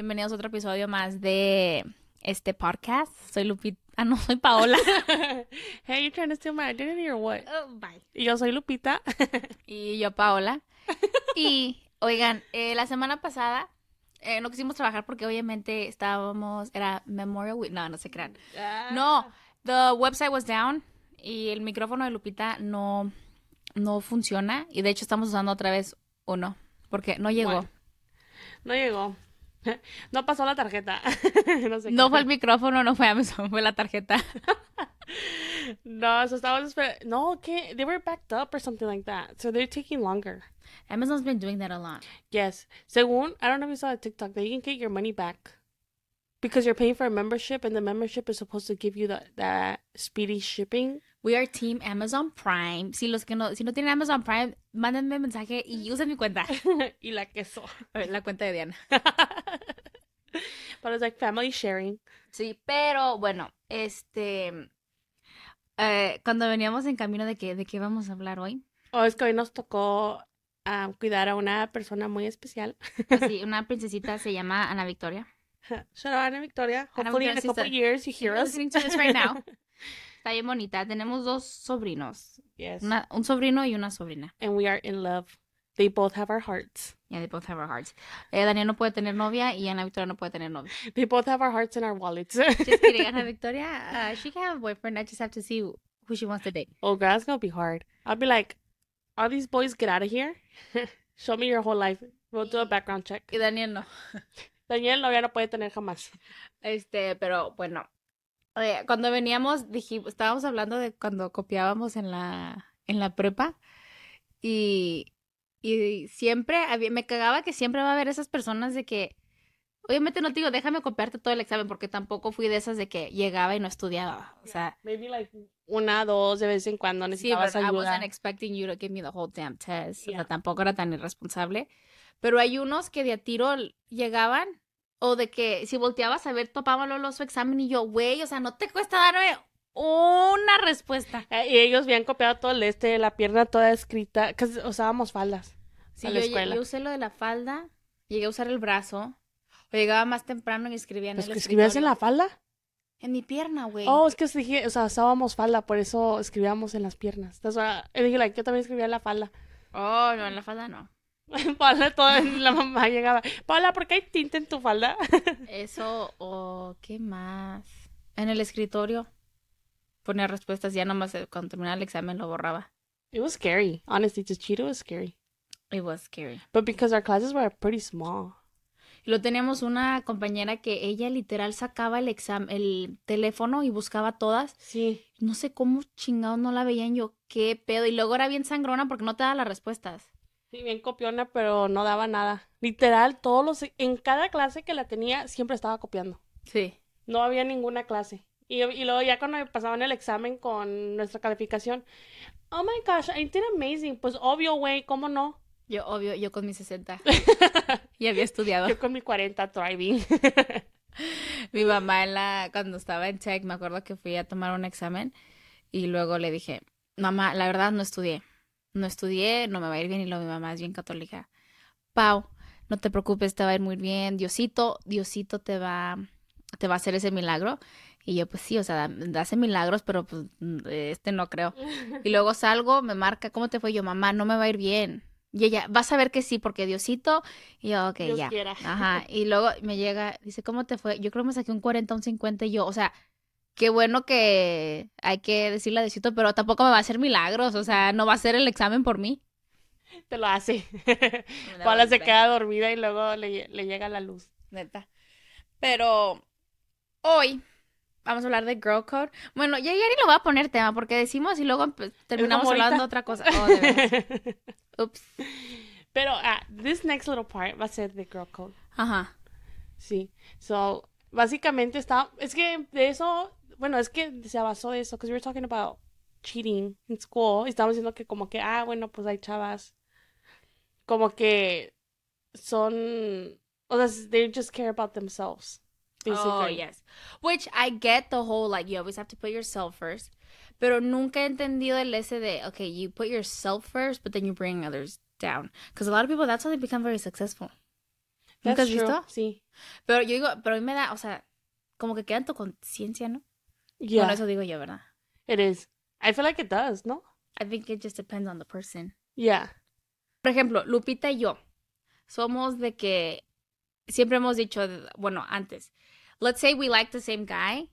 Bienvenidos a otro episodio más de este podcast. Soy Lupita. Ah, no, soy Paola. hey, you trying to steal my identity or what? Oh, bye. Y yo soy Lupita. Y yo, Paola. Y, oigan, eh, la semana pasada eh, no quisimos trabajar porque obviamente estábamos, era Memorial Week. No, no se crean. No, the website was down y el micrófono de Lupita no, no funciona. Y de hecho estamos usando otra vez uno porque no llegó. Bueno. No llegó. No pasó la tarjeta. no sé No fue el micrófono, no fue Amazon, fue la tarjeta. No, eso estábamos esperando. No, que they were backed up or something like that. So they're taking longer. Amazon's been doing that a lot. Yes. Según, I don't know if you saw a TikTok that you can get your money back. Because you're paying for a membership and the membership is supposed to give you the, that speedy shipping. We are Team Amazon Prime. Si los que no, si no tienen Amazon Prime, mándenme mensaje y usen mi cuenta. y la queso. La cuenta de Diana. But it's like family sharing. Sí, pero bueno, este, eh, cuando veníamos en camino de que, de qué vamos a hablar hoy, Oh, es que hoy nos tocó ah, cuidar a una persona muy especial. así, una princesita se llama Ana Victoria. Shout out Ana Victoria. Ana Hopefully in a Victoria, couple sister. years you hear us. listening to this right now. Está bien bonita. Tenemos dos sobrinos, Yes. una- un sobrino y una sobrina. And we are in love. They both have our hearts. Yeah, they both have our hearts. Eh, Daniel no puede tener novia y Ana Victoria no puede tener novia. They both have our hearts in our wallets. Just kidding, Ana Victoria. Uh, she can have a boyfriend. I just have to see who she wants to date. oh, girl, that's gonna be hard. I'll be like, all these boys get out of here. Show me your whole life. We'll do a background check. Y Daniel no. Daniel novia no puede tener jamás. Este, pero bueno. Eh, cuando veníamos, dijimos, estábamos hablando de cuando copiábamos en la, en la prepa. Y, y siempre había, me cagaba que siempre va a haber esas personas de que. Obviamente no te digo, déjame copiarte todo el examen, porque tampoco fui de esas de que llegaba y no estudiaba. O sea, Maybe like una, dos de vez en cuando Sí, necesitabas I ayuda. wasn't expecting you to give me the whole damn test. O Yeah. sea, tampoco era tan irresponsable. Pero hay unos que de a tiro llegaban o de que si volteabas a ver, topaban luego su examen y yo, güey, o sea, no te cuesta darme una respuesta. Eh, Y ellos habían copiado todo el este, la pierna toda escrita. Que usábamos faldas. Sí, a yo, la lle- escuela. yo usé lo de la falda, llegué a usar el brazo, o llegaba más temprano y escribía en ¿Los el que escribías en la falda? En mi pierna, güey. Oh, es que dije, o sea, usábamos falda, por eso escribíamos en las piernas. Why- y dije, like, yo también escribía en la falda. Oh, no, en la falda no. Paula, toda la mamá llegaba. Paula, ¿por qué hay tinta en tu falda? Eso, o qué más. En el escritorio ponía respuestas, ya nomás eh, cuando terminaba el examen lo borraba. It was scary. Honestly, to cheat, it was scary. It was scary. But because our classes were pretty small. Y luego teníamos una compañera que ella literal sacaba el examen, el teléfono y buscaba todas. Sí. No sé cómo chingados no la veían yo, qué pedo. Y luego era bien sangrona porque no te daba las respuestas. Sí, bien copiona, pero no daba nada. Literal, todos los... En cada clase que la tenía, siempre estaba copiando. Sí. No había ninguna clase. Y, y luego ya cuando pasaban el examen con nuestra calificación, oh my gosh, I did amazing. Pues obvio, güey, ¿cómo no? Yo, obvio, yo con mis 60. y había estudiado. Yo con mi 40 thriving. Mi mamá en la, cuando estaba en tech, me acuerdo que fui a tomar un examen y luego le dije, mamá, la verdad no estudié. No estudié, no me va a ir bien y luego mi mamá es bien católica. Pau, no te preocupes, te va a ir muy bien. Diosito, Diosito te va, te va a hacer ese milagro. Y yo, pues sí, o sea, hace milagros, pero pues este no creo. Y luego salgo, me marca, ¿cómo te fue? Yo, mamá, no me va a ir bien. Y ella, vas a ver que sí, porque Diosito. Y yo, ok, Dios ya. quiera. Ajá. Y luego me llega, dice, ¿cómo te fue? Yo creo que me saqué un 40, un 50 y yo, o sea, qué bueno que hay que decirle a Diosito, pero tampoco me va a hacer milagros, o sea, no va a hacer el examen por mí. Te lo hace. Paula se queda dormida y luego le, le llega la luz. Neta. Pero hoy vamos a hablar de Girl Code. Bueno, ya, ya ni lo voy a poner tema porque decimos y luego terminamos hablando de otra cosa. Oh, de. Ups. Pero, ah, this next little part va a ser de Girl Code. Ajá. Sí. So, básicamente está. Es que de eso. Bueno, es que se basó eso. Because we were talking about cheating in school. Y estábamos diciendo que, como que, ah, bueno, pues hay chavas. Como que son. O sea, they just care about themselves. Basically. Oh, yes. Which I get the whole, like, you always have to put yourself first. Pero nunca he entendido el ese de, okay, you put yourself first, but then you bring others down. Because a lot of people, that's how they become very successful. ¿Nunca has true. visto? Sí. Pero yo digo, pero a mí me da, o sea, como que queda en tu conciencia, ¿no? Yeah, Bueno, eso digo yo, ¿verdad? it is. I feel like it does, no? I think it just depends on the person. Yeah. Por ejemplo, Lupita y yo somos de que siempre hemos dicho, bueno, antes, let's say we like the same guy.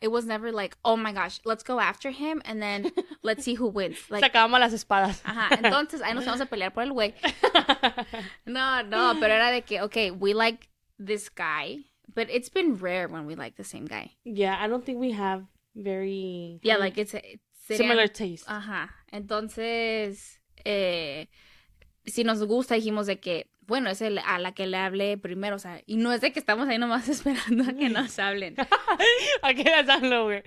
It was never like, oh my gosh, let's go after him and then let's see who wins. Like, Sacábamos las espadas. ajá, entonces ahí nos vamos a pelear por el güey. No, no, pero era de que, okay, we like this guy, but it's been rare when we like the same guy. yeah, I don't think we have very Yeah, like it's, it's similar taste. Ajá. Entonces, eh, si nos gusta, dijimos de que, bueno, es el, a la que le hable primero, o sea, y no es de que estamos ahí nomás esperando a que nos hablen. a little weird.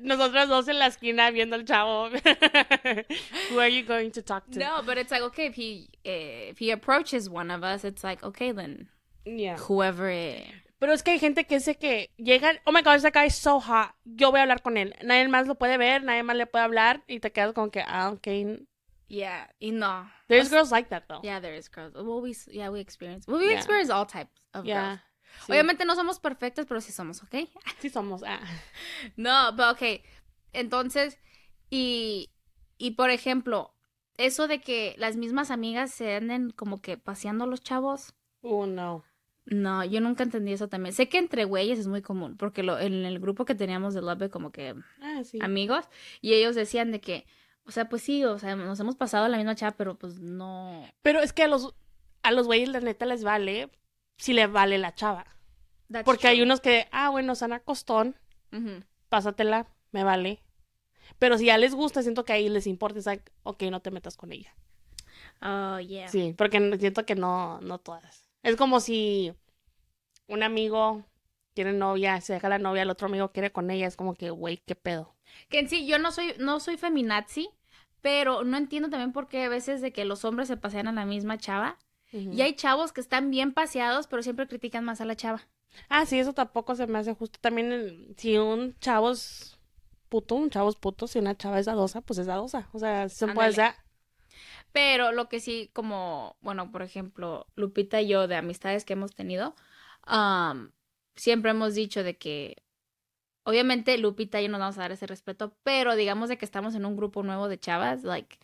Nosotros dos en la esquina viendo al chavo. Who are you going to talk to? No, but it's like, okay, if he, eh, if he approaches one of us, it's like, okay, then Yeah. whoever. eh, Pero es que hay gente que dice que llegan, oh my god, ese guy is so hot, yo voy a hablar con él. Nadie más lo puede ver, nadie más le puede hablar y te quedas como que, ah, ok. yeah, y no. There's girls like that though. Yeah, there is girls. Well, we, yeah, we experience, well, we Yeah. experience all types of Yeah. girls. Sí. Obviamente no somos perfectos, pero sí somos, ¿ok? Sí somos. Ah. No, pero ok. Entonces, y, y por ejemplo, eso de que las mismas amigas se anden como que paseando los chavos. Oh no. No, yo nunca entendí eso también. Sé que entre güeyes es muy común, porque lo, en el grupo que teníamos de Love como que Ah, sí. amigos, y ellos decían de que, o sea, pues sí, o sea, nos hemos pasado la misma chava, pero pues no. Pero es que a los a los güeyes la neta les vale si le vale la chava. That's Porque hay unos que, ah, bueno, sana costón, pásatela, me vale. Pero si ya les gusta, siento que ahí les importa, es like, ok, no te metas con ella. Oh, yeah. Sí, porque siento que no, no todas. Es como si un amigo tiene novia, se deja la novia, el otro amigo quiere con ella, es como que, güey, qué pedo. Que en sí, yo no soy, no soy feminazi, pero no entiendo también por qué a veces de que los hombres se pasean a la misma chava. Y hay chavos que están bien paseados, pero siempre critican más a la chava. Ah, sí, eso tampoco se me hace justo. También, si un chavo es puto, un chavo es puto, si una chava es dadosa, pues es dadosa. O sea, se puede Ándale. ser. Pero lo que sí, como, bueno, por ejemplo, Lupita y yo, de amistades que hemos tenido, am, siempre hemos dicho de que, obviamente, Lupita y yo nos vamos a dar ese respeto, pero digamos de que estamos en un grupo nuevo de chavas, like,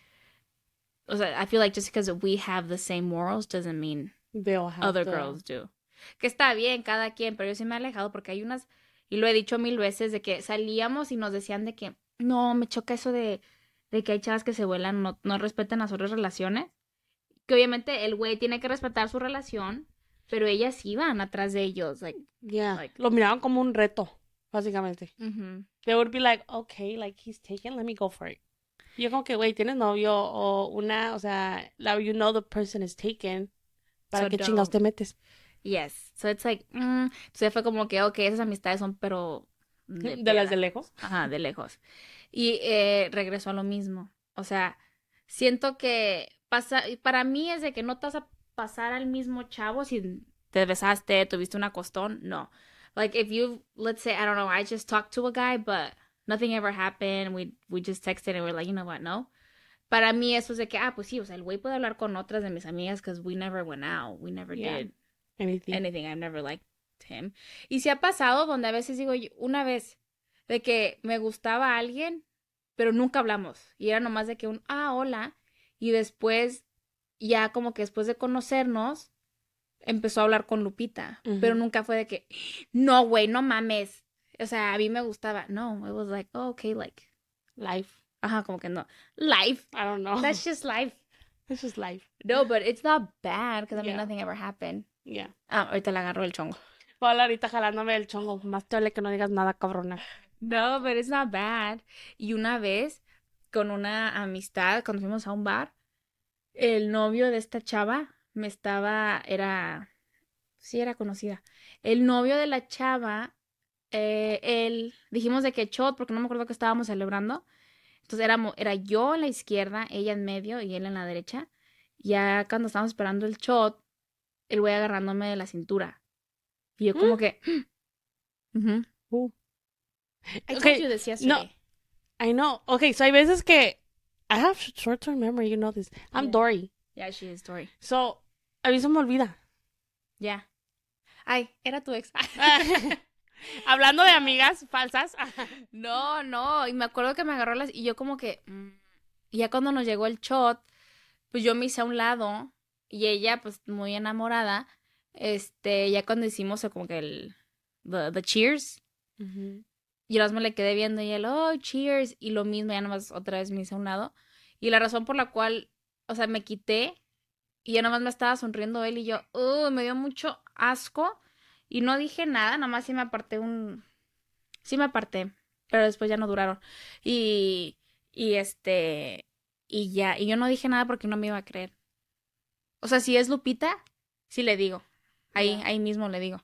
o sea, I feel like just because we have the same morals doesn't mean They all have other the- girls do. Que está bien cada quien, pero yo sí me he alejado porque hay unas, y lo he dicho mil veces, de que salíamos y nos decían de que, no, me choca eso de, de que hay chavas que se vuelan, no, no respetan las otras relaciones. Que obviamente el güey tiene que respetar su relación, pero ellas iban atrás de ellos, like, Yeah. Like- Lo miraban como un reto, básicamente. ujú. They would be like, okay, like he's taken, let me go for it. Yo como que, güey, tienes novio o una, o sea, la, you know the person is taken. ¿Para So qué chingados te don't. metes? Yes. So it's like, mm. Entonces fue como que, ok, esas amistades son, pero. De, de las de lejos. Ajá, de lejos. Y eh, regresó a lo mismo. O sea, siento que pasa, para mí es de que no te vas a pasar al mismo chavo si te besaste, tuviste una costón, no. Like if you, let's say, I don't know, I just talked to a guy, but nothing ever happened, we, we just texted and we're like, you know what, no. Para mí eso es de que, ah, pues sí, o sea, el güey puede hablar con otras de mis amigas because we never went out, we never Yeah. did Anything. anything. I've never liked him. Y si ha pasado donde a veces digo, una vez, de que me gustaba alguien, pero nunca hablamos. Y era nomás de que un, ah, hola. Y después, ya como que después de conocernos, empezó a hablar con Lupita. Pero nunca fue de que, no, güey, no mames. O sea, a mí me gustaba. No, it was like, oh, okay, like, Life. ajá, como que no. Life. I don't know. That's just life. This is life. No, but it's not bad because I mean, Yeah. nothing ever happened. Yeah. Ah, ahorita le agarró el chongo. Paula ahorita jalándome el chongo. Más te vale que no digas nada, cabrona. No, but it's not bad. Y una vez, con una amistad, cuando fuimos a un bar, el novio de esta chava me estaba, era, sí era conocida. El novio de la chava, eh, él, dijimos de que shot, porque no me acuerdo que estábamos celebrando. Entonces éramos, era yo en la izquierda, ella en medio y él en la derecha. Ya cuando estábamos esperando el shot, el güey agarrándome de la cintura. Y yo como Mm. que... ujú. Uh. I Okay, told you this yesterday. I know. Okay, so hay veces que I have short-term memory, you know this. I'm Yeah. Dory. Yeah, she is Dory. So, a mí se me olvida. Yeah. Ay, era tu ex. Hablando de amigas falsas. no, no. Y me acuerdo que me agarró las. Y yo, como que. mm, y ya cuando nos llegó el shot, pues yo me hice a un lado. Y ella, pues muy enamorada. Este, ya cuando hicimos como que el. The, the cheers. Y yo más me le quedé viendo y él, oh, cheers. Y lo mismo, ya nomás otra vez me hice a un lado. Y la razón por la cual, o sea, me quité y ya nomás me estaba sonriendo él y yo, uh, me dio mucho asco. Y no dije nada, nada más sí me aparté un... Sí me aparté, pero después ya no duraron. Y, y este, y ya, y yo no dije nada porque no me iba a creer. O sea, si es Lupita, sí le digo. Ahí, ahí mismo le digo.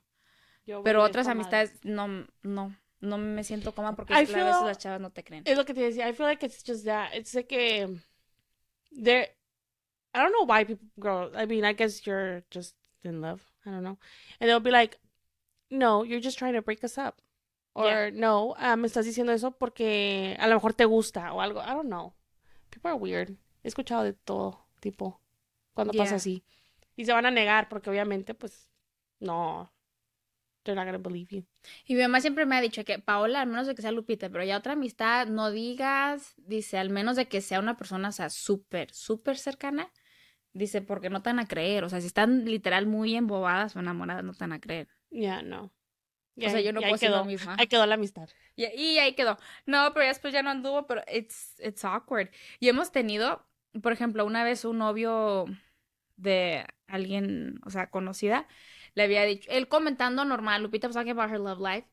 Yo Pero otras amistades, no, no, no me siento cómoda porque I a veces las chavas no te creen. Es lo que te decía. I feel like it's just that. It's like a. There. I don't know why people, girl. I mean, I guess you're just in love. I don't know. And they'll be like, no, you're just trying to break us up. Or, Yeah. no, ah, me estás diciendo eso porque a lo mejor te gusta o algo. I don't know. People are weird. He escuchado de todo tipo cuando pasa Yeah. así. Y se van a negar porque obviamente, pues, no. They're not gonna believe you. Y mi mamá siempre me ha dicho que Paola, al menos de que sea Lupita, pero ya otra amistad, no digas, dice, al menos de que sea una persona, o sea, súper, súper cercana, dice, porque no te van a creer, o sea, si están literal muy embobadas o enamoradas, no te van a creer. Yeah, no. O sea, yo no puedo ser quedó. misma. Ahí quedó la amistad. Y, y ahí quedó. No, pero ya después ya no anduvo, pero it's, it's awkward. Y hemos tenido, por ejemplo, una vez un novio de alguien, o sea, conocida, le había dicho, él comentando normal, Lupita was talking about her love life,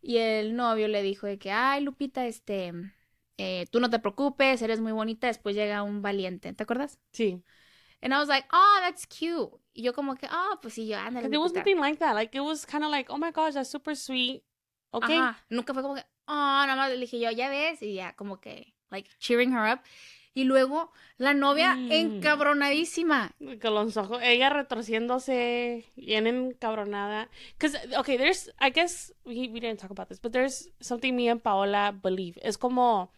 y el novio le dijo de que, ay, Lupita, este, eh, tú no te preocupes, eres muy bonita, después llega un valiente, ¿te acuerdas? Sí. And I was like, oh, that's cute. Y yo como que, oh, pues sí, yo, ándale, it was Lupita". nothing like that. Like it was kind of like, oh my gosh, that's super sweet. Okay. Ajá, nunca fue como que, oh, nada más le dije yo, ya ves, y ya como que, like, cheering her up. Y luego la novia Mm. encabronadísima. Con los ojos, ella retorciéndose, bien encabronada. Because, okay, there's, I guess we, we didn't talk about this, but there's something me and Paola believe. Es como,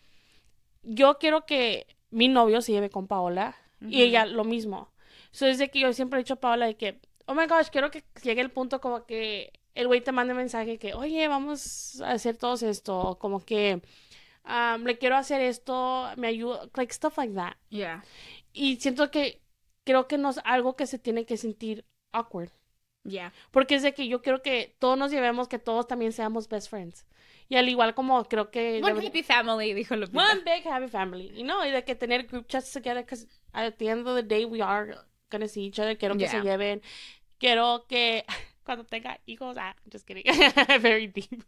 yo quiero que mi novio se lleve con Paola y ella lo mismo. So, desde que yo siempre he dicho a Paola de que, oh my gosh, quiero que llegue el punto como que el güey te mande mensaje que, oye, vamos a hacer todos esto, como que um, le quiero hacer esto, me ayuda, like stuff like that. Yeah. Y siento que creo que no es algo que se tiene que sentir awkward. Yeah. Porque es de que yo quiero que todos nos llevemos, que todos también seamos best friends. Y al igual como creo que... One happy family, dijo Lupita. One big happy family. Y no, y de que tener group chats together, because at the end of the day we are gonna see each other. Quiero que se lleven. Quiero que cuando tenga hijos, ah, just kidding. Very deep.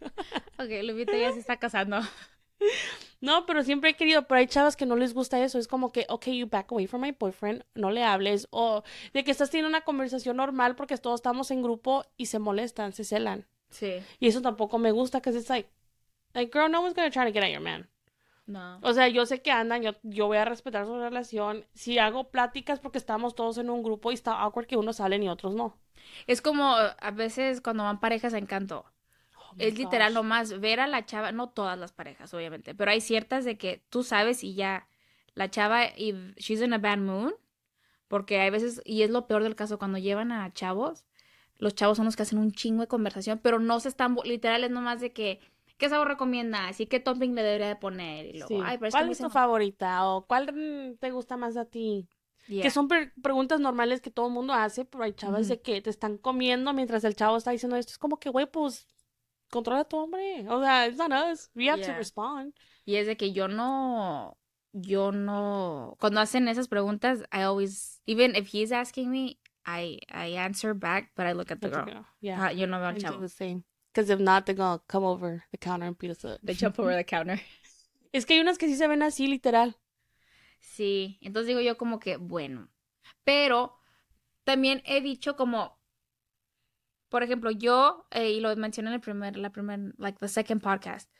Ok, Lupita ya se está casando. No, pero siempre he querido, pero hay chavas que no les gusta eso. Es como que, okay, you back away from my boyfriend, no le hables. O de que estás teniendo una conversación normal porque todos estamos en grupo y se molestan, se celan. Sí. Y eso tampoco me gusta, because it's like, like, girl, no one's gonna try to get at your man. No. O sea, yo sé que andan, yo, yo voy a respetar su relación. Si hago pláticas porque estamos todos en un grupo y está awkward que unos salen y otros no. Es como a veces cuando van parejas a encanto. Oh Es literal gosh. nomás ver a la chava, no todas las parejas, obviamente, pero hay ciertas de que tú sabes y ya la chava, y she's in a bad mood, porque hay veces, y es lo peor del caso, cuando llevan a chavos, los chavos son los que hacen un chingo de conversación, pero no se están, literal es nomás de que, ¿qué sabor recomienda? Así que topping le debería de poner, y luego, Sí. ay, pero ¿Cuál es tu favorita? ¿O cuál te gusta más a ti? Yeah. Que son pre- preguntas normales que todo el mundo hace, pero hay chavas de que te están comiendo mientras el chavo está diciendo esto. Es como que, güey, pues, controla a tu hombre. O sea, it's not us. We have to Yeah. respond. Y es de que yo no, yo no, cuando hacen esas preguntas, I always, even if he's asking me, I, I answer back, but I look at the That's girl. okay. Yeah. Yo no veo al chavo. the same. Because if not, they're gonna come over the counter and beat us up. They jump over the counter. Es que hay unas que sí se ven así, literal. Sí, entonces digo yo como que, bueno, pero también he dicho como, por ejemplo, yo, eh, y lo mencioné en el primer, la primer, like the second podcast,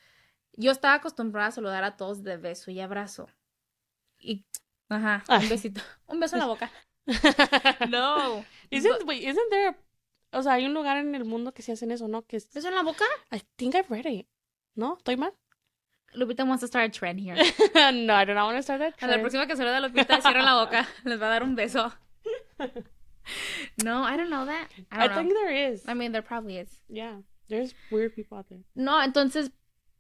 yo estaba acostumbrada a saludar a todos de beso y abrazo. Y, ajá, Ay. un besito, un beso en la boca. No. Isn't, wait, isn't there, o sea, hay un lugar en el mundo que se hacen eso, ¿no? Que es, ¿Beso en la boca? I think I've read it. ¿No? ¿Estoy mal? Lupita wants to start a trend here. no, I do not want to start that A la trend. próxima que saluda a Lupita, cierra la boca, les va a dar un beso. No, I don't know that. I I, don't know. think there is. I mean, there probably is. yeah, there's weird people out there. No, entonces,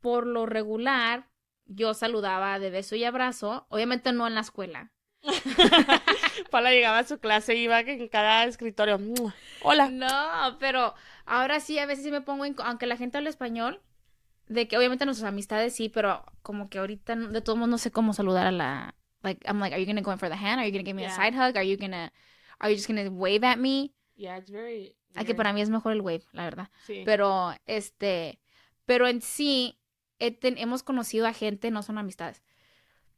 por lo regular, yo saludaba de beso y abrazo. Obviamente no en la escuela. Paula llegaba a su clase y iba en cada escritorio. "Mua, Hola. No, pero ahora sí, a veces sí me pongo, en- aunque la gente habla español, de que obviamente nuestras amistades sí, pero como que ahorita de todos modos no sé cómo saludar a la, like, I'm like, are you gonna go in for the hand? Are you gonna give me a side hug? Are you gonna, are you just gonna wave at me? Yeah, it's very. Ah, que weird. para mí es mejor el wave, la verdad. Sí. Pero, este, pero en sí, ten- hemos conocido a gente, no son amistades,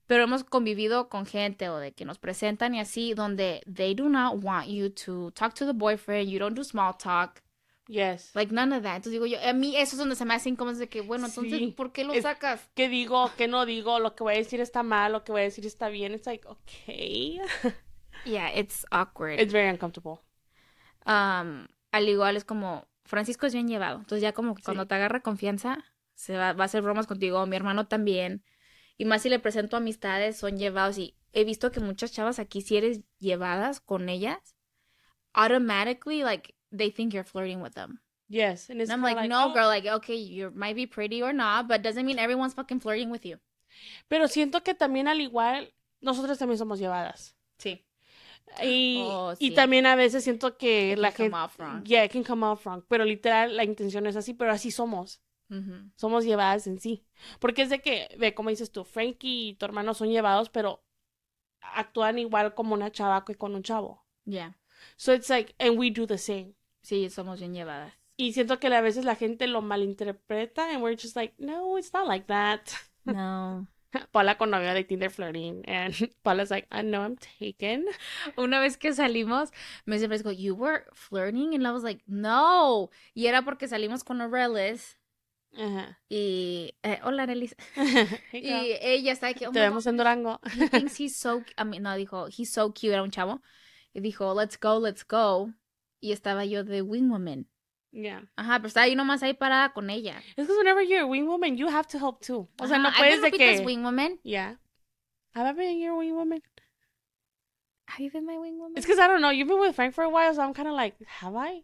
pero hemos convivido con gente o de que nos presentan y así, donde they do not want you to talk to the boyfriend, you don't do small talk, Yes. like none of that. Entonces digo yo, a mí eso es donde se me hace incómodo de que, bueno, entonces, Sí. ¿por qué lo Es- sacas? ¿Qué digo? ¿Qué no digo? Lo que voy a decir está mal, lo que voy a decir está bien. It's like, okay. Yeah, it's awkward. It's very uncomfortable. Um, al igual es como, Francisco es bien llevado, entonces ya como que Sí. cuando te agarra confianza, se va, va a hacer bromas contigo, mi hermano también, y más si le presento amistades, son llevados, y he visto que muchas chavas aquí, si eres llevadas con ellas, automatically, like, they think you're flirting with them. Yes. And it's And I'm like, no, oh. girl, like, okay, you might be pretty or not, but doesn't mean everyone's fucking flirting with you. Pero siento que también al igual, nosotros también somos llevadas. Sí. Y, Oh, y sí. también a veces siento que It la gente... Yeah, it can come off wrong. Pero literal, la intención es así, pero así somos. Ujú. Somos llevadas en sí. Porque es de que, ve, como dices tú, Frankie y tu hermano son llevados, pero actúan igual como una chava que con un chavo. Yeah. So it's like, and we do the same. Sí, somos bien llevadas. Y siento que a veces la gente lo malinterpreta and we're just like, no, it's not like that. No. Paula con novio de Tinder flirting and Paula's like, I know I'm taken. Una vez que salimos, me dice Francisco, you were flirting? And I was like, no. Y era porque salimos con Aurelis Ajá. y... eh, hola, Arelis. Y ella está aquí, oh Te vemos God, en Durango. he thinks he's so... I mean, no, dijo, he's so cute, era un chavo. Y dijo, let's go, let's go. Y estaba yo de wing woman. Yeah. Ajá, pero estaba yo nomás ahí parada con ella. Es que whenever you're a wing woman, you have to help too. O sea, no puedes de que... wing woman. Yeah. Have I been your wing woman? Have you been my wing woman? It's because I don't know. You've been with Frank for a while, so I'm kind of like, have I?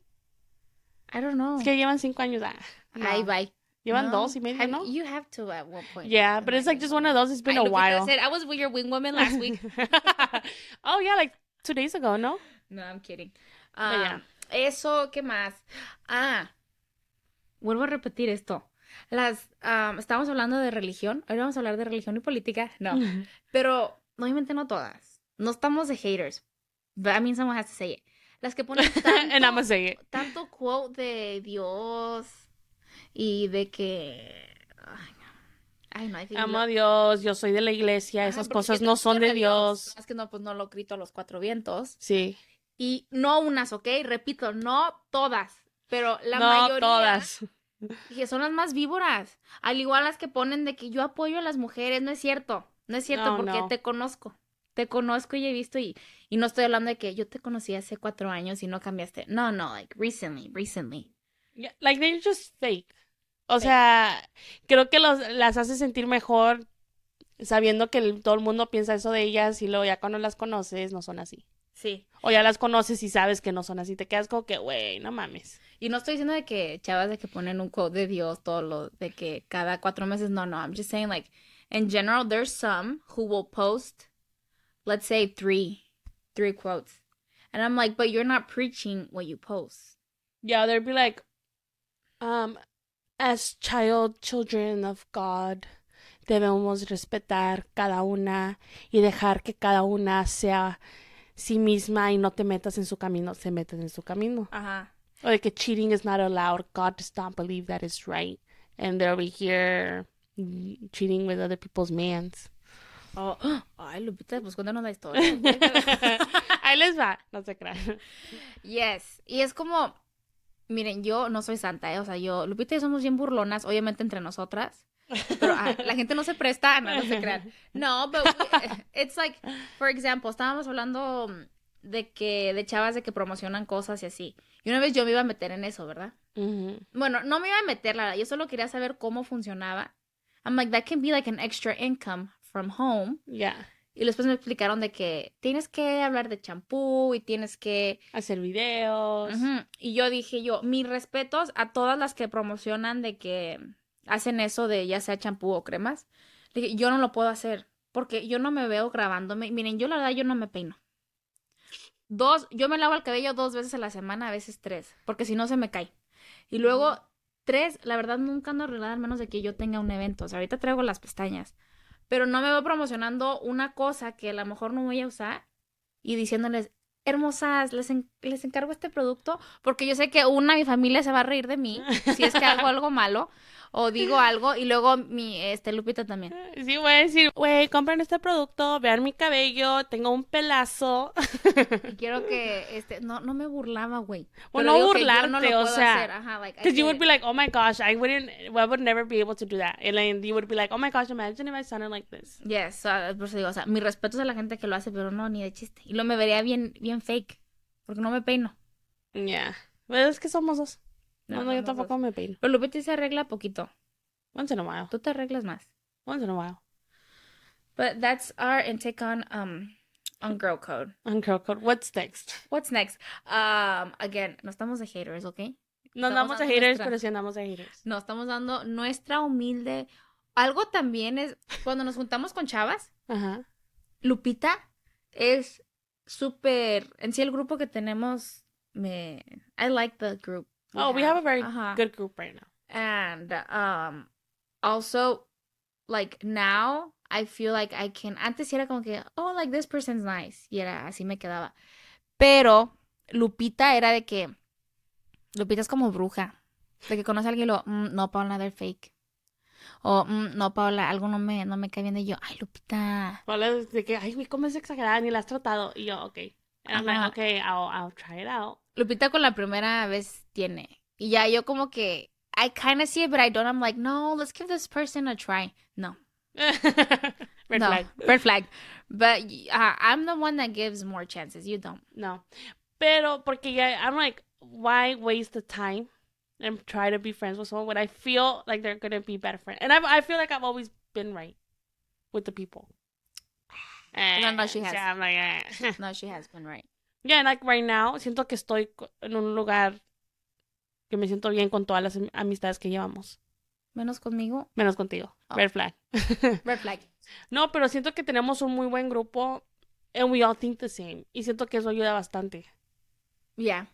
I don't know. Es que llevan cinco años. Ah, no. Ay, bye. Llevan No. dos y medio, Have- ¿no? You have to at one point. Yeah, but it's like just one of those. It's been Ay, a while. said, I was with your wing woman last week. oh, yeah, like two days ago, no? No, I'm kidding. But Ah, yeah. Eso, ¿qué más? Ah, vuelvo a repetir esto. Las, ah, estábamos hablando de religión. Ahora vamos a hablar de religión y política. No, pero obviamente no todas. No estamos de haters. But I mean, someone has to say it. Las que ponen and I'm tanto, say it. tanto quote de Dios y de que... Ay, no. Ay, no, think Amo a Dios, yo soy de la iglesia, Ajá, esas cosas no son de a Dios. Es que no, pues no lo grito a los cuatro vientos. Sí. Y no unas, ¿ok? Repito, no todas, pero la no mayoría. todas. Que son las más víboras. Al igual las que ponen de que yo apoyo a las mujeres, no es cierto. No es cierto No, porque no. te conozco. Te conozco y he visto y, y no estoy hablando de que yo te conocí hace cuatro años y no cambiaste. No, no, like recently, recently. Yeah, like they're just fake. O sea, creo que los, las hace sentir mejor sabiendo que el- todo el mundo piensa eso de ellas y luego ya cuando las conoces no son así. Sí. O ya las conoces y sabes que no son así. Te quedas como que, güey, no mames. Y no estoy diciendo de que chavas de que ponen un quote de Dios todo lo de que cada cuatro meses. No, no. I'm just saying like in general there's some who will post let's say three three quotes. And I'm like, but you're not preaching what you post. Yeah, they'd be like, um, as child children of God, debemos respetar cada una y dejar que cada una sea sí misma y no te metas en su camino, se meten en su camino. Ajá. O de que cheating is not allowed. God does not believe that is right. And they'll be here cheating with other people's mans. Oh, ay, Lupita, pues cuéntanos la historia. Ahí les va, no se crean. yes. Y es como, miren, yo no soy santa, ¿eh? O sea, yo, Lupita y yo somos bien burlonas, obviamente entre nosotras. Pero ah, la gente no se presta, no, no se crean. No, but we- it's like, for example, estábamos hablando de que, de chavas de que promocionan cosas y así. Y una vez yo me iba a meter en eso, ¿verdad? Ujú. Bueno, no me iba a meter, la verdad. Yo solo quería saber cómo funcionaba. I'm like, that can be like an extra income from home. Yeah. Y después me explicaron de que tienes que hablar de champú y tienes que... Hacer videos. Ujú. Y yo dije yo, mis respetos a todas las que promocionan de que hacen eso de ya sea champú o cremas. Le dije, yo no lo puedo hacer porque yo no me veo grabándome. Miren, yo la verdad yo no me peino. Dos, yo me lavo el cabello dos veces a la semana, a veces tres, porque si no se me cae. Y luego, tres, la verdad nunca ando arreglada, al menos de que yo tenga un evento. O sea, ahorita traigo las pestañas. Pero no me veo promocionando una cosa que a lo mejor no voy a usar y diciéndoles, hermosas, les, en- les encargo este producto, porque yo sé que una, mi familia se va a reír de mí si es que hago algo malo o digo algo, y luego mi, este, Lupita también. Sí, voy a decir, güey, compren este producto, vean mi cabello, tengo un pelazo. Y quiero que, este, no, no me burlaba, güey. O Pero no yo no burlarte, lo o puedo sea, ajá, like, Because you would it. be like, oh my gosh, I wouldn't, I would never be able to do that. And then you would be like, oh my gosh, imagine if I sounded like this. Yes, uh, por eso digo, o sea, mis respetos a la gente que lo hace, pero no, ni de chiste. Y lo me vería bien, bien fake, porque no me peino. Yeah. Pero es que somos dos. No, no, yo tampoco dos. me peino. Pero Lupita se arregla poquito. Once in a while. Tú te arreglas más. Once in a while. But that's our intake on, um, on girl code. On Girl Code. What's next? What's next? Um, again, no estamos de haters, ¿ok? No Estamos andamos de haters, nuestra- pero sí andamos de haters. No, estamos dando nuestra humilde... Algo también es, cuando nos juntamos con chavas, Ajá. Lupita es súper... En sí, el grupo que tenemos, me... I like the group. Oh, we have a very good group right now. And um, also, like now, I feel like I can. Antes era como que, oh, like this person's nice. Y era así me quedaba. Pero Lupita era de que. Lupita es como bruja. De que conoce a alguien y lo, "Mm, no, Paula, they're fake. O, "Mm, no, Paula, algo no me, no me cae bien de yo. Ay, Lupita. Hola, de que, ay, güey, ¿cómo es exagerada? Ni la has tratado. Y yo, ok. I'm like, okay, I'll, I'll try it out. Lupita con la primera vez tiene. Y ya yo como que. I kind of see it, but I don't. I'm like, no, let's give this person a try. No. Red no, flag. Red flag. But uh, I'm the one that gives more chances. You don't. No. Pero, porque ya, I'm like, why waste the time and try to be friends with someone when I feel like they're to be better friends? And I, I feel like I've always been right with the people. No, no, she Eh, has. yeah, I'm like, eh. No, she has been right. Yeah, and like right now, siento que estoy en un lugar que me siento bien con todas las am- amistades que llevamos. Menos conmigo. Menos contigo. Oh. Red flag. Red flag. no, pero siento que tenemos un muy buen grupo and we all think the same. Y siento que eso ayuda bastante. Yeah.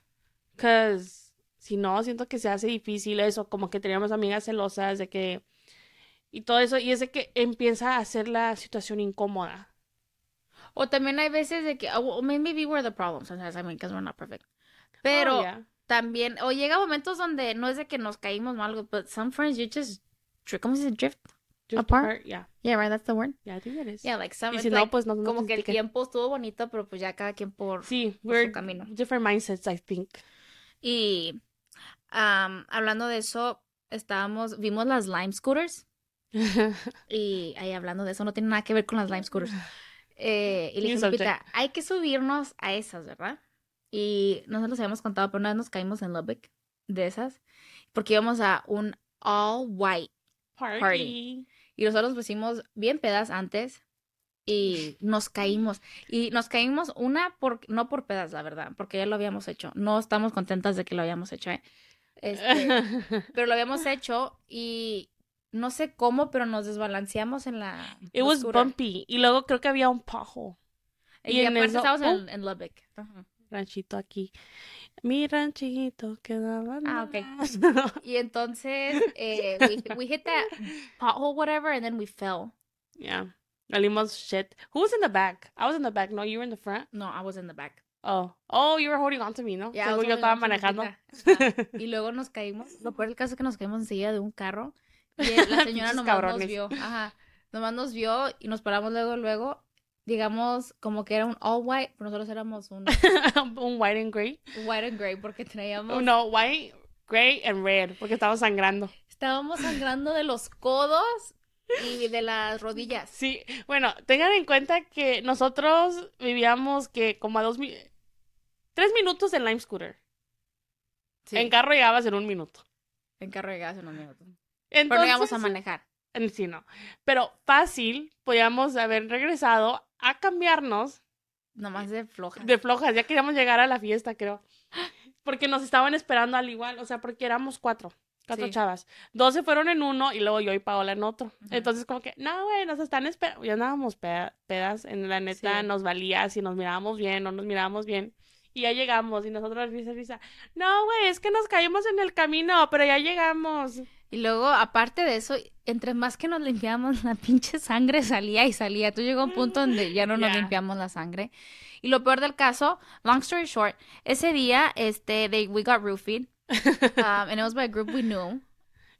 Cause si no, siento que se hace difícil eso, como que teníamos amigas celosas de que y todo eso, y es de que empieza a hacer la situación incómoda. O también hay veces de que, oh, maybe we were the problem sometimes, I mean, because we're not perfect. Pero Oh, yeah. también, o llega momentos donde no es de que nos caímos mal, but some friends you just, ¿cómo se dice? Drift? Apart? apart, Yeah, Yeah, right, that's the word. yeah, I think it is. Yeah, like some, y si like, pues no, no como que el tiempo estuvo bonito, pero pues ya cada quien por, Sí, por we're su camino. different mindsets, I think. Y am, hablando de eso, estábamos, vimos las Lime Scooters. Y ahí hablando de eso, no tiene nada que ver con las Lime Scooters. Eh, y le dije. Lupita, hay que subirnos a esas, ¿verdad? Y nosotros habíamos contado, pero una vez nos caímos en Lubbock de esas, porque íbamos a un all white. Party. Y nosotros nos pusimos bien pedas antes y nos caímos. Y nos caímos una por, no por pedas, la verdad, porque ya lo habíamos hecho. No estamos contentas de que lo habíamos hecho, ¿eh? Este, pero lo habíamos hecho y no sé cómo, pero nos desbalanceamos en la. It was bumpy. Y luego creo que había un pothole. Y, y en aparte eso- estábamos en, en Lubbock. Ranchito aquí. Mi ranchito quedaba. Ah, ok. Y entonces eh, we, we hit that pothole, whatever, and then we fell. yeah. Salimos shit. Who was in the back? I was in the back. No, you were in the front. No, I was in the back. Oh. Oh, you were holding on to me, ¿no? Yeah, Según yo estaba manejando. Y luego nos caímos. Lo peor del caso es que nos caímos enseguida de un carro. Y la señora nomás cabrones. nos vio. Ajá. Nomás nos vio y nos paramos luego, luego. Digamos, como que era un all white, pero nosotros éramos un un white and gray. white and gray porque traíamos. No, white, gray and red. Porque estaba sangrando. Estábamos sangrando de los codos y de las rodillas. Sí, bueno, tengan en cuenta que nosotros vivíamos que como a dos mi- tres minutos en Lime Scooter. Sí, En carro llegabas en un minuto. en carro de gas en unos minutos. Entonces, Pero no íbamos a manejar. Sí, no. Pero fácil, podíamos haber regresado a cambiarnos Nomás de floja. de flojas. Ya queríamos llegar a la fiesta, creo. Porque nos estaban esperando al igual, o sea, porque éramos cuatro. Cuatro Sí. chavas. Dos se fueron en uno y luego yo y Paola en otro. Entonces, como que, no, güey, nos están esperando. Ya andábamos peda- pedas. En la neta, Sí. nos valía si nos mirábamos bien o no nos mirábamos bien. Y ya llegamos y nosotros risa, risa. No, güey, es que nos caímos en el camino, pero ya llegamos. Y luego, aparte de eso, entre más que nos limpiamos, la pinche sangre salía y salía. Tú llegó un punto donde ya no nos limpiamos la sangre. Y lo peor del caso, long story short, ese día, este, they, we got roofied. Um, and it was by a group we knew.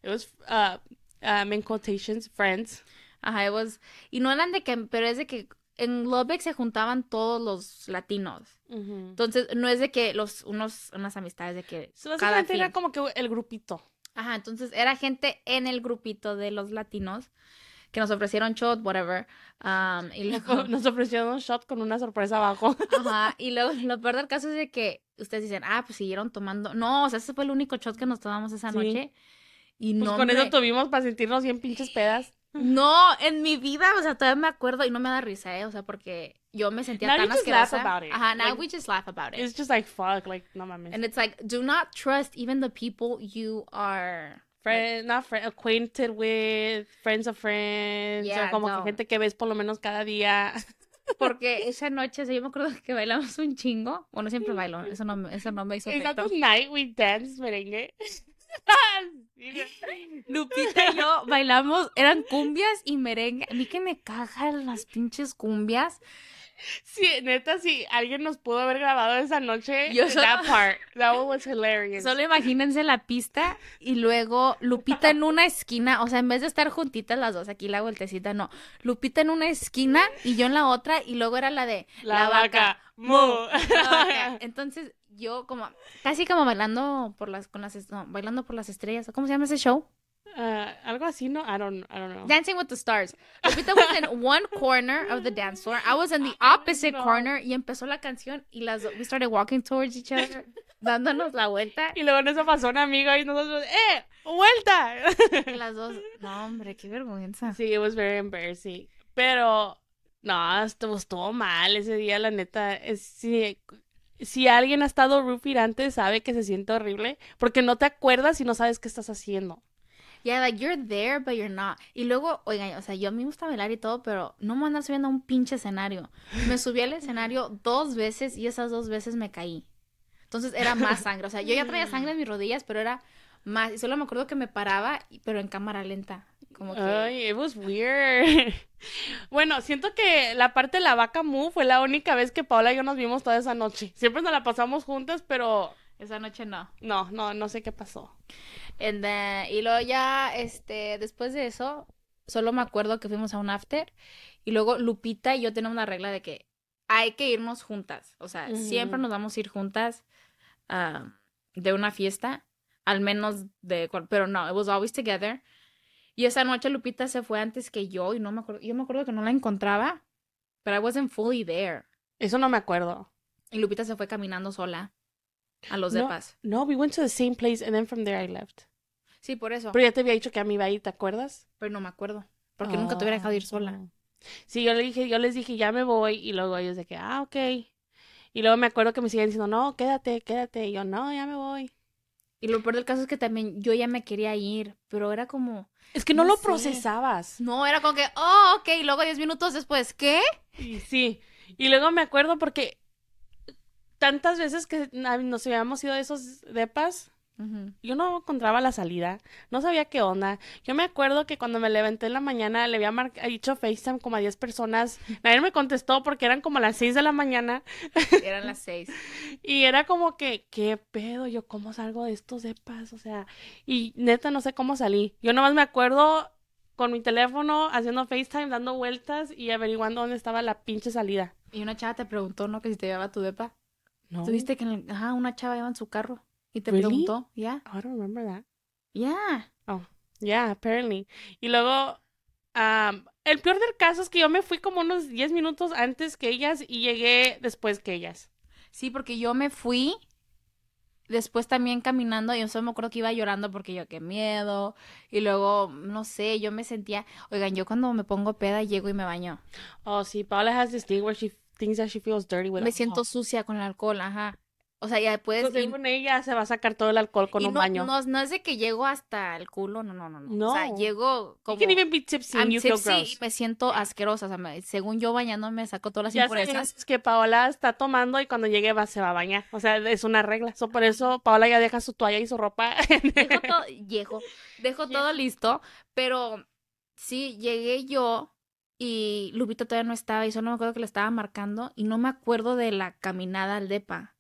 It was, uh, um, in quotations, friends. Ajá, it was, y no eran de que, pero es de que en Lubbock se juntaban todos los latinos. Entonces, no es de que los, unos, unas amistades de que So, cada básicamente era fin. como que el grupito. Ajá, entonces era gente en el grupito de los latinos que nos ofrecieron shot, whatever. Um, y luego, Nos ofrecieron un shot con una sorpresa abajo. ajá, y luego lo peor del caso es de que ustedes dicen, ah, pues siguieron tomando. No, o sea, ese fue el único shot que nos tomamos esa Sí. noche. Y Pues no, con eso tuvimos para sentirnos bien pinches pedas. No, en mi vida, o sea, todavía me acuerdo y no me da risa, ¿eh? O sea, porque yo me sentía Now tan you just laugh asquerosa. about it. Ajá, now Like, we just laugh about it. It's just like, fuck, like, no mames. And it's like, do not trust even the people you are. Friend, not friend, acquainted with, friends of friends, Yeah, o como no. que gente que ves por lo menos cada día. Porque esa noche, o sea, yo me acuerdo que bailamos un chingo. Bueno, siempre bailo, eso no, eso no me hizo Is that efecto. the night we danced merengue? Lupita y yo bailamos, eran cumbias y merengue. A mí que me cagan las pinches cumbias. Sí, neta, si alguien nos pudo haber grabado esa noche, Yo solo- that part, that one was hilarious. Solo imagínense la pista y luego Lupita en una esquina, o sea, en vez de estar juntitas las dos, aquí la vueltecita, no. Lupita en una esquina y yo en la otra y luego era la de La, vaca, mu. la vaca. Entonces yo como, casi como bailando por las, con las, no, bailando por las estrellas, ¿cómo se llama ese show? Ah, algo así, ¿no? I don't, I don't know. Dancing with the Stars. Lupita was in one corner of the dance floor. I was in the opposite no. corner y empezó la canción y las we started walking towards each other, dándonos la vuelta Y luego en eso pasó un amigo y nosotros, ¡eh! ¡Vuelta! y las dos, no hombre, qué vergüenza. Sí, it was very embarrassing. Pero, no, estuvo, estuvo mal ese día, la neta. Es, si, si alguien ha estado roofied antes, sabe que se siente horrible. Porque no te acuerdas y no sabes qué estás haciendo. Yeah, like you're there, but you're not. Y luego, oigan, o sea, yo a mí me gusta bailar y todo, pero no me andar subiendo a un pinche escenario. Me subí al escenario dos veces y esas dos veces me caí. Entonces era más sangre. O sea, yo ya traía sangre en mis rodillas, pero era más. Y solo me acuerdo que me paraba, pero en cámara lenta. Como que. Ay, it was weird. bueno, siento que la parte de la vaca mu fue la única vez que Paola y yo nos vimos toda esa noche. Siempre nos la pasamos juntas, pero Esa noche no. no, no, no sé qué pasó. And then- y luego ya, este, después de eso, solo me acuerdo que fuimos a un after. Y luego Lupita y yo tenemos una regla de que hay que irnos juntas. O sea, siempre nos vamos a ir juntas ah, de una fiesta. Al menos de... Pero no, it was always together. Y esa noche Lupita se fue antes que yo y no me acuerdo... Yo me acuerdo que no la encontraba. But I wasn't fully there. Eso no me acuerdo. Y Lupita se fue caminando sola a los No. depas. No, we went to the same place and then from there I left. Sí, por eso. Pero ya te había dicho que a mí iba a ir, ¿te acuerdas? Pero no me acuerdo. Porque nunca te hubiera dejado ir sola. Oh. Sí, yo le dije, yo les dije, ya me voy, y luego ellos de que, ah, ok. Y luego me acuerdo que me siguen diciendo, no, quédate, quédate. Y yo, no, ya me voy. Y lo peor del caso es que también yo ya me quería ir, pero era como, Es que no, No lo sé. procesabas. no, era como que, oh, ok, y luego 10 minutos después, ¿qué? Y sí. Y luego me acuerdo porque tantas veces que nos habíamos ido de esos depas, yo no encontraba la salida, no sabía qué onda. Yo me acuerdo que cuando me levanté en la mañana le había mar- dicho FaceTime como a 10 personas. Nadie me contestó porque eran como las 6 de la mañana Eran las 6. y era como que, ¿qué pedo? Yo, ¿cómo salgo de estos depas? O sea, y neta no sé cómo salí. Yo nomás me acuerdo con mi teléfono haciendo FaceTime, dando vueltas y averiguando dónde estaba la pinche salida. Y una chava te preguntó, ¿no? Que si te llevaba tu depa. No. ¿Tuviste que, en el- ajá, una chava iba en su carro y te Really? preguntó? Ya, I don't remember that. ya. Yeah, apparently. Y luego, um, el peor del caso es que yo me fui como unos 10 minutos antes que ellas y llegué después que ellas. Sí, porque yo me fui después también caminando, yo solo me acuerdo que iba llorando porque yo qué miedo. Y luego, no sé, yo me sentía, oigan, yo cuando me pongo peda llego y me baño. Oh, sí, Paula has this thing where she thinks that she feels dirty with Me siento sucia con el alcohol, ajá. O sea, ya puedes... Pues según ella se va a sacar todo el alcohol con y un no, baño. No, no es de que llego hasta el culo, no, no, no, no. O sea, llego you como... can even be tipsy I'm you feel tipsy gross. y me siento asquerosa. O sea, me- según yo bañándome saco todas las Ya impurezas. sabes que Paola está tomando y cuando llegue va, se va a bañar. O sea, es una regla. So, por eso Paola ya deja su toalla y su ropa. Dejo todo, llego, dejo todo listo, pero sí, llegué yo y Lupita todavía no estaba y solo me acuerdo que le estaba marcando y no me acuerdo de la caminada al depa.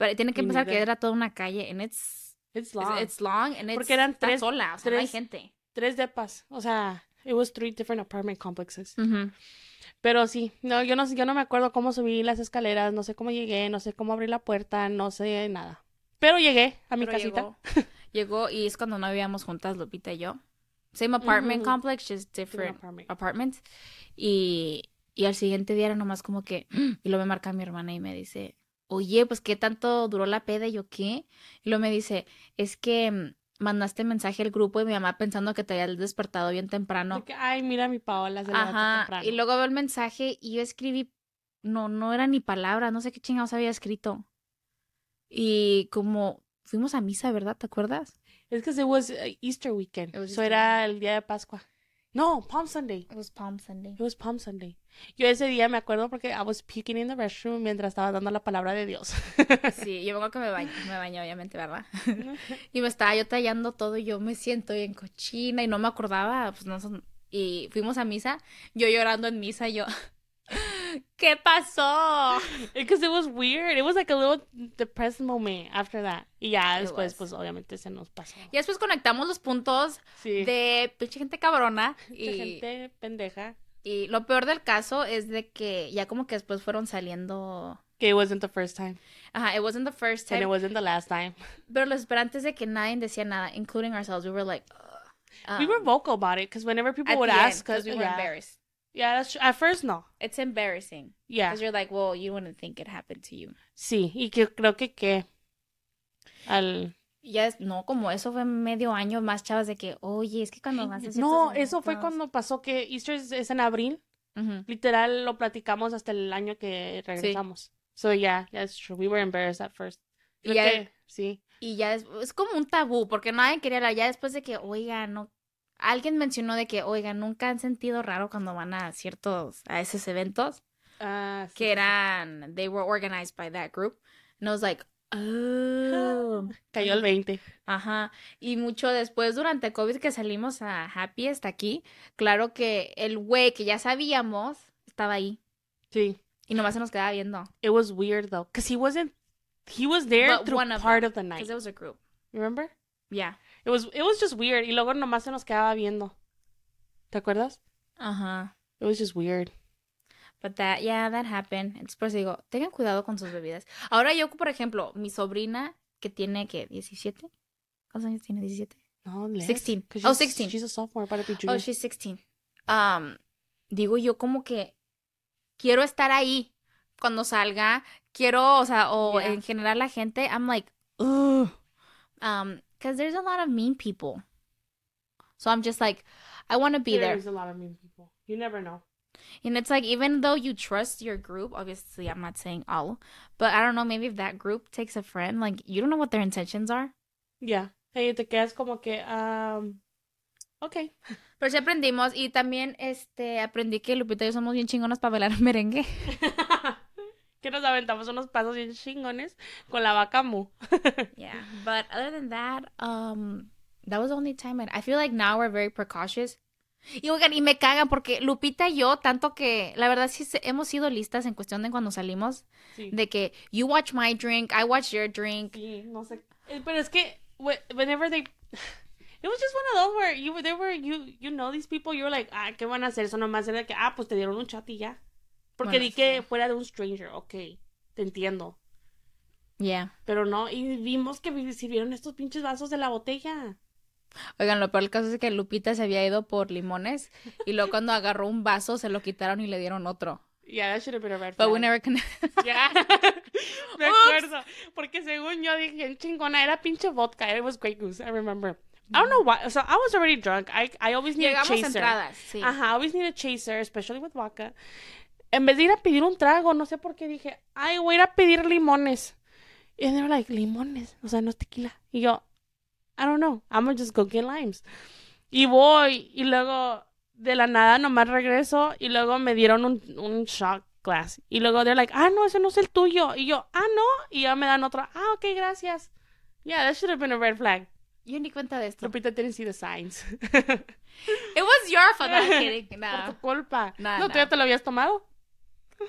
Pero tiene que empezar que era toda una calle and it's, It's it's, long. it's long and it's, Porque eran tres- sola, o sea, no hay tres- gente. Tres depas. O sea, it was three different apartment complexes. Ujú. Pero sí, no, yo no, yo no me acuerdo cómo subí las escaleras, no sé cómo llegué, no sé cómo abrí la puerta, no sé nada. Pero llegué a mi Pero casita. Llegó, llegó y es cuando no vivíamos juntas, Lupita y yo. Same apartment complex, just Different apartment. apartments. Y, y al siguiente día era nomás como que, y luego me marca mi hermana y me dice, oye, pues qué tanto duró la peda y yo qué. Y luego me dice, es que mm, mandaste mensaje al grupo y mi mamá pensando que te habías despertado bien temprano. De que, ay, mira mi Paola, se Ajá. temprano. Y luego veo el mensaje y yo escribí, no, no era ni palabra, no sé qué chingados había escrito. Y como fuimos a misa, ¿verdad? ¿Te acuerdas? Es que it was uh, Easter weekend. Eso era el día de Pascua. No, Palm Sunday. It was Palm Sunday. It was Palm Sunday. Yo ese día me acuerdo porque I was puking in the restroom mientras estaba dando la palabra de Dios. Sí, yo me acuerdo que me bañé, me bañé obviamente, ¿verdad? y me estaba yo tallando todo y yo me siento bien cochina y no me acordaba, pues no son... Y fuimos a misa, yo llorando en misa, yo... ¿Qué pasó? Because it was weird. It was like a little depressed moment after that. Y ya It después, was. pues obviamente se nos pasó. Y después conectamos los puntos Sí. de pinche gente cabrona y, gente pendeja. y lo peor del caso es de que ya como que después fueron saliendo... Que it wasn't the first time. Ajá, it wasn't the first And time, it wasn't the last time. pero lo esperante es de que nadie decía nada, including ourselves. We were like... ugh. we were Um, vocal about it because whenever people would ask us, we were yeah, embarrassed. Yeah, that's true. At first, no. It's embarrassing. Yeah. Because you're like, well, you wouldn't think it happened to you. Sí, y que creo que que al Ya es, no, como eso fue medio año más chavas de que, oye, es que cuando haces No, eso fue cuando pasó que Easter es, es en abril. Literal lo platicamos hasta el año que regresamos. So yeah, that's true. We were embarrassed at first. Creo Ya- que sí. Y ya es, es como un tabú, porque nadie quería. Ya después de que, oiga, no. Alguien mencionó de que, oiga, nunca han sentido raro cuando van a ciertos, a esos eventos, Ah, sí, que sí, eran, they were organized by that group. And I was like, oh. Cayó el 20. Ajá, y mucho después durante COVID que salimos a Happy hasta aquí, claro que el güey que ya sabíamos estaba ahí Sí. y nomás se nos quedaba viendo. It was weird though, because he wasn't. He was there But through one of part them, of the night. Because it was a group. Remember? Yeah. It was. It was just weird. Y luego nomás se nos quedaba viendo. ¿Te acuerdas? Ajá. It was just weird. But that, yeah, that happened. Entonces, por eso digo, tengan cuidado con sus bebidas. Ahora yo, por ejemplo, mi sobrina que tiene, ¿qué? ¿17? ¿Cuántos años tiene? ¿17? No, less. 16. 'Cause Oh, she's- 16. She's a sophomore, para be Oh, junior. she's 16. Um, digo yo como que quiero estar ahí cuando salga. Quiero, o sea, o Yeah. en general la gente, I'm like, ugh. Um, because there's a lot of mean people. So I'm just like, I want to be there. There's a lot of mean people. You never know. And it's like, even though you trust your group, obviously, I'm not saying all, but I don't know, maybe if that group takes a friend, like, you don't know what their intentions are. Yeah. Y te quedas como que, um, okay. Pero sí aprendimos y también, este, aprendí que Lupita y yo somos bien chingonas para bailar merengue. que nos aventamos unos pasos bien chingones con la vaca mu. Yeah, but other than that, um, that was the only time. I, I feel like now we're very precautious. Y oigan, y me cagan porque Lupita y yo, tanto que, la verdad sí hemos sido listas en cuestión de cuando salimos, Sí. de que you watch my drink, I watch your drink. Sí, no sé. Eh, Pero es que whe- whenever they It was just one of those where you they were you you know these people you were like, "Ah, ¿qué van a hacer?" Eso nomás era que, "Ah, pues te dieron un chat y ya." Porque Bueno, di que sí. fuera de un stranger, okay. Te entiendo. Yeah. Pero no, y vimos que vi- sirvieron estos pinches vasos de la botella. Oigan, lo peor del caso es que Lupita se había ido por limones y luego cuando agarró un vaso se lo quitaron y le dieron otro. Yeah, that should have been a red But flag. we never connected. Ya. Me acuerdo. Porque según yo dije, "En chingona, era pinche vodka. It was Grey Goose, I remember. I don't know why. So I was already drunk. I, I always need a Llegamos chaser. entradas, sí. Ajá, I always need a chaser, especially with vodka. En vez de ir a pedir un trago, no sé por qué dije, ay, voy a ir a pedir limones. And they were like, limones, o sea, no es tequila. Y yo, I don't know, I'm gonna just go get limes. Y voy, y luego de la nada nomás regreso, y luego me dieron un, un shot glass. Y luego they're like, ah, no, ese no es el tuyo. Y yo, ah, no. Y ya me dan otro, ah, ok, gracias. Yeah, that should have been a red flag. Yo ni cuenta de esto. Lupita didn't see the signs. It was your fault. No, kidding. Por No. tu culpa. Nah, no, ¿tú nah. ya te lo habías tomado?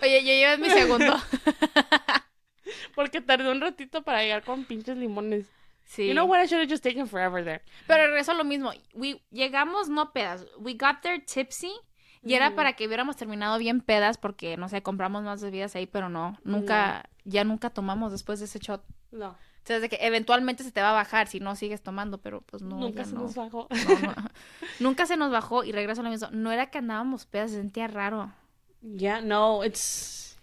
Oye, yo llevo mi segundo. Porque tardé un ratito para llegar con pinches limones. Sí. You know what? I should have just taken forever there. Pero regreso a lo mismo. We, llegamos no pedas. We got there tipsy. Y era para que hubiéramos terminado bien pedas porque, no sé, compramos más bebidas ahí, pero no. Nunca, ya nunca tomamos después de ese shot. No, O sea, de que eventualmente se te va a bajar si no sigues tomando, pero pues no. nunca ya se no. nos bajó. No. Nunca se nos bajó y regreso a lo mismo. No era que andábamos pedas, se sentía raro. Yeah, no, it's.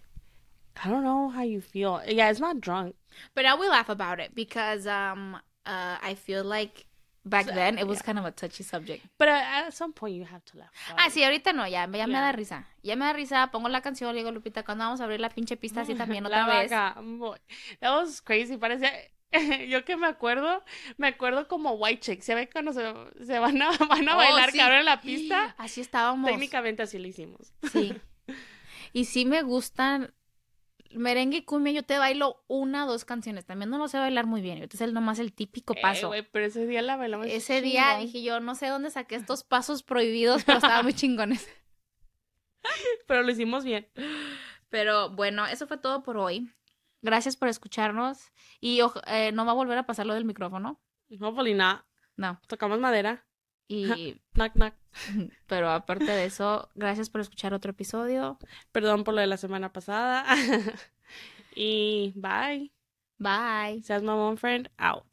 I don't know how you feel. Yeah, it's not drunk. But I will laugh about it because um uh I feel like back So, then it was yeah. kind of a touchy subject. But uh, at some point you have to laugh. Ah, it. sí, ahorita no, ya, ya me Yeah. da risa. Ya me da risa, pongo la canción, le digo, Lupita, cuando vamos a abrir la pinche pista así también otra La vez? vaca. That was crazy. Parecía. Yo que me acuerdo, me acuerdo como White Chicks. ¿Se ve cuando se, se van a, van a Oh, bailar sí. que abren la pista? Así estábamos. Técnicamente así lo hicimos. Sí. Y sí me gustan merengue y cumbia, yo te bailo una o dos canciones. También no lo sé bailar muy bien. Este es nomás el típico Eh, paso. pero ese día la bailamos. Ese día dije yo, no sé dónde saqué estos pasos prohibidos, pero estaban muy chingones. Pero lo hicimos bien. Pero bueno, eso fue todo por hoy. Gracias por escucharnos. Y eh, no va a volver a pasar lo del micrófono. Hopefully not. No. Tocamos madera. Y, Knock, knock. pero aparte de eso, gracias por escuchar otro episodio. Perdón por lo de la semana pasada. y bye. Bye. Seas mamón friend out.